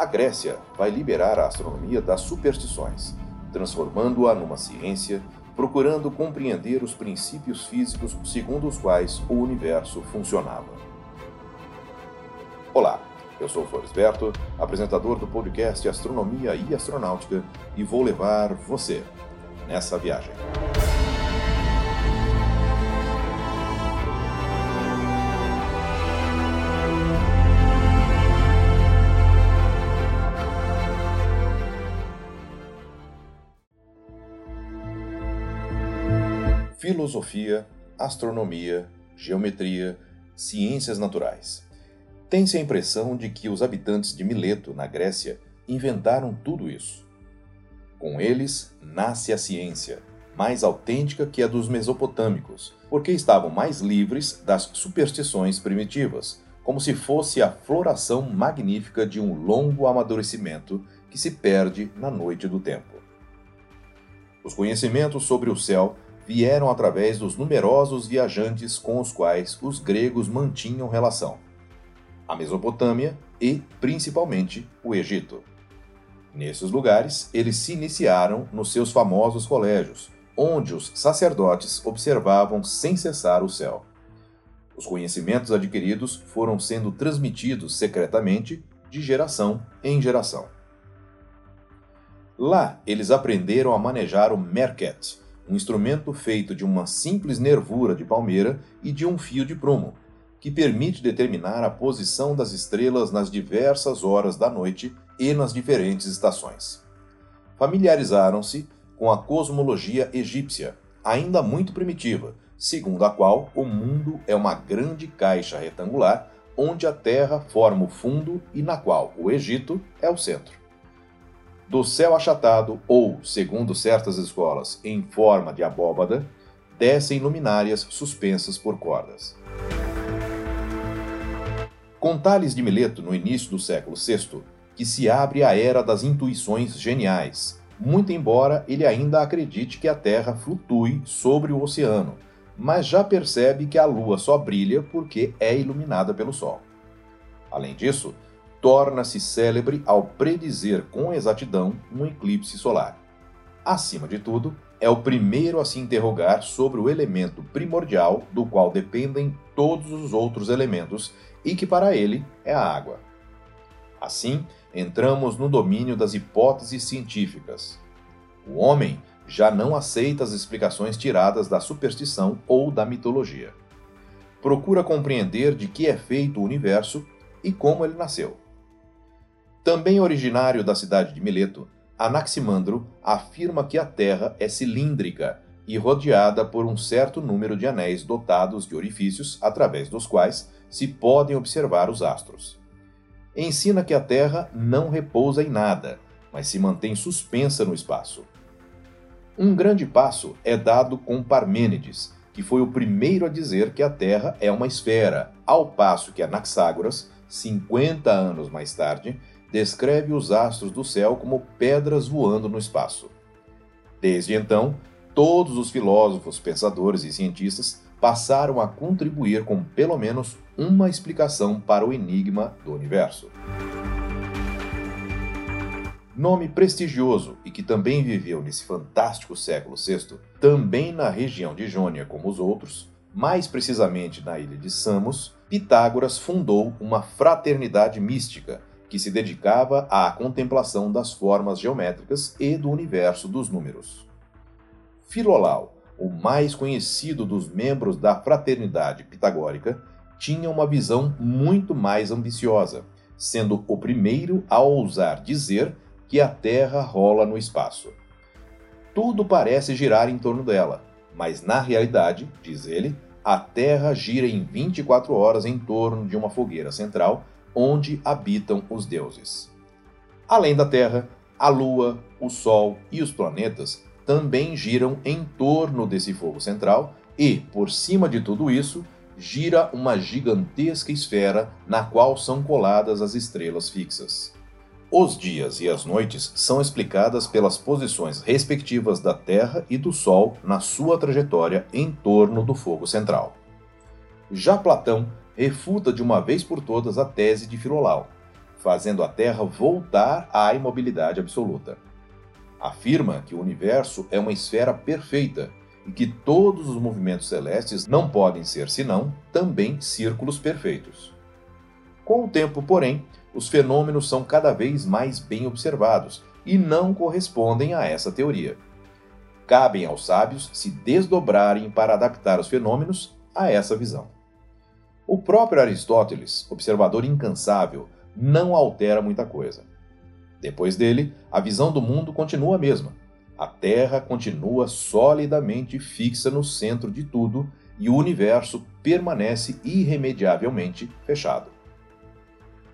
A Grécia vai liberar a astronomia das superstições, transformando-a numa ciência, procurando compreender os princípios físicos segundo os quais o universo funcionava. Olá, eu sou Floresberto, apresentador do podcast Astronomia e Astronáutica, e vou levar você nessa viagem. Filosofia, astronomia, geometria, ciências naturais. Tem-se a impressão de que os habitantes de Mileto, na Grécia, inventaram tudo isso. Com eles nasce a ciência, mais autêntica que a dos mesopotâmicos, porque estavam mais livres das superstições primitivas, como se fosse a floração magnífica de um longo amadurecimento que se perde na noite do tempo. Os conhecimentos sobre o céu vieram através dos numerosos viajantes com os quais os gregos mantinham relação, a Mesopotâmia e, principalmente, o Egito. Nesses lugares, eles se iniciaram nos seus famosos colégios, onde os sacerdotes observavam sem cessar o céu. Os conhecimentos adquiridos foram sendo transmitidos secretamente de geração em geração. Lá, eles aprenderam a manejar o merket, um instrumento feito de uma simples nervura de palmeira e de um fio de prumo, que permite determinar a posição das estrelas nas diversas horas da noite e nas diferentes estações. Familiarizaram-se com a cosmologia egípcia, ainda muito primitiva, segundo a qual o mundo é uma grande caixa retangular onde a Terra forma o fundo e na qual o Egito é o centro do céu achatado ou, segundo certas escolas, em forma de abóbada, descem luminárias suspensas por cordas. Com Tales de Mileto, no início do século VI, que se abre a era das intuições geniais, muito embora ele ainda acredite que a Terra flutue sobre o oceano, mas já percebe que a Lua só brilha porque é iluminada pelo Sol. Além disso, torna-se célebre ao predizer com exatidão um eclipse solar. Acima de tudo, é o primeiro a se interrogar sobre o elemento primordial do qual dependem todos os outros elementos e que para ele é a água. Assim, entramos no domínio das hipóteses científicas. O homem já não aceita as explicações tiradas da superstição ou da mitologia. Procura compreender de que é feito o universo e como ele nasceu. Também originário da cidade de Mileto, Anaximandro afirma que a Terra é cilíndrica e rodeada por um certo número de anéis dotados de orifícios através dos quais se podem observar os astros. Ensina que a Terra não repousa em nada, mas se mantém suspensa no espaço. Um grande passo é dado com Parmênides, que foi o primeiro a dizer que a Terra é uma esfera, ao passo que Anaxágoras, 50 anos mais tarde, descreve os astros do céu como pedras voando no espaço. Desde então, todos os filósofos, pensadores e cientistas passaram a contribuir com pelo menos uma explicação para o enigma do universo. Nome prestigioso e que também viveu nesse fantástico século VI, também na região de Jônia como os outros, mais precisamente na ilha de Samos, Pitágoras fundou uma fraternidade mística que se dedicava à contemplação das formas geométricas e do universo dos números. Filolau, o mais conhecido dos membros da fraternidade pitagórica, tinha uma visão muito mais ambiciosa, sendo o primeiro a ousar dizer que a Terra rola no espaço. Tudo parece girar em torno dela, mas na realidade, diz ele, a Terra gira em 24 horas em torno de uma fogueira central onde habitam os deuses. Além da Terra, a Lua, o Sol e os planetas também giram em torno desse fogo central e, por cima de tudo isso, gira uma gigantesca esfera na qual são coladas as estrelas fixas. Os dias e as noites são explicadas pelas posições respectivas da Terra e do Sol na sua trajetória em torno do fogo central. Já Platão refuta de uma vez por todas a tese de Filolau, fazendo a Terra voltar à imobilidade absoluta. Afirma que o universo é uma esfera perfeita e que todos os movimentos celestes não podem ser senão também círculos perfeitos. Com o tempo, porém, os fenômenos são cada vez mais bem observados e não correspondem a essa teoria. Cabem aos sábios se desdobrarem para adaptar os fenômenos a essa visão. O próprio Aristóteles, observador incansável, não altera muita coisa. Depois dele, a visão do mundo continua a mesma. A Terra continua solidamente fixa no centro de tudo e o universo permanece irremediavelmente fechado.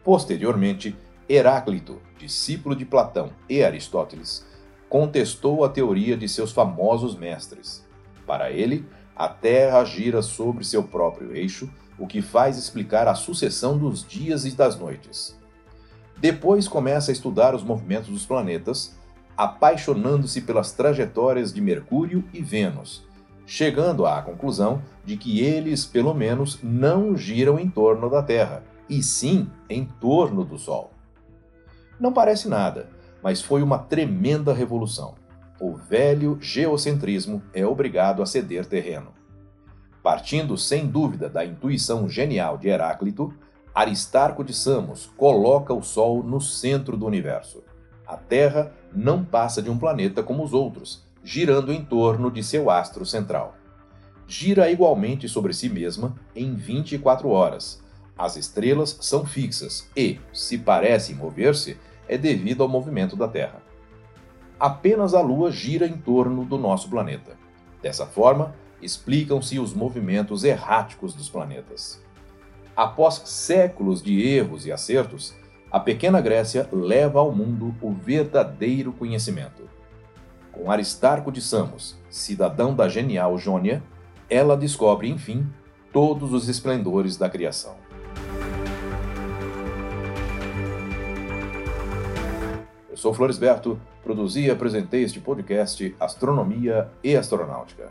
Posteriormente, Heráclito, discípulo de Platão e Aristóteles, contestou a teoria de seus famosos mestres. Para ele, a Terra gira sobre seu próprio eixo, o que faz explicar a sucessão dos dias e das noites. Depois começa a estudar os movimentos dos planetas, apaixonando-se pelas trajetórias de Mercúrio e Vênus, chegando à conclusão de que eles, pelo menos, não giram em torno da Terra, e sim em torno do Sol. Não parece nada, mas foi uma tremenda revolução o velho geocentrismo é obrigado a ceder terreno. Partindo sem dúvida da intuição genial de Heráclito, Aristarco de Samos coloca o Sol no centro do universo. A Terra não passa de um planeta como os outros, girando em torno de seu astro central. Gira igualmente sobre si mesma em 24 horas. As estrelas são fixas e, se parecem mover-se, é devido ao movimento da Terra apenas a Lua gira em torno do nosso planeta. Dessa forma, explicam-se os movimentos erráticos dos planetas. Após séculos de erros e acertos, a pequena Grécia leva ao mundo o verdadeiro conhecimento. Com Aristarco de Samos, cidadão da genial Jônia, ela descobre, enfim, todos os esplendores da criação. Eu sou Floresberto, produzi e apresentei este podcast Astronomia e Astronáutica.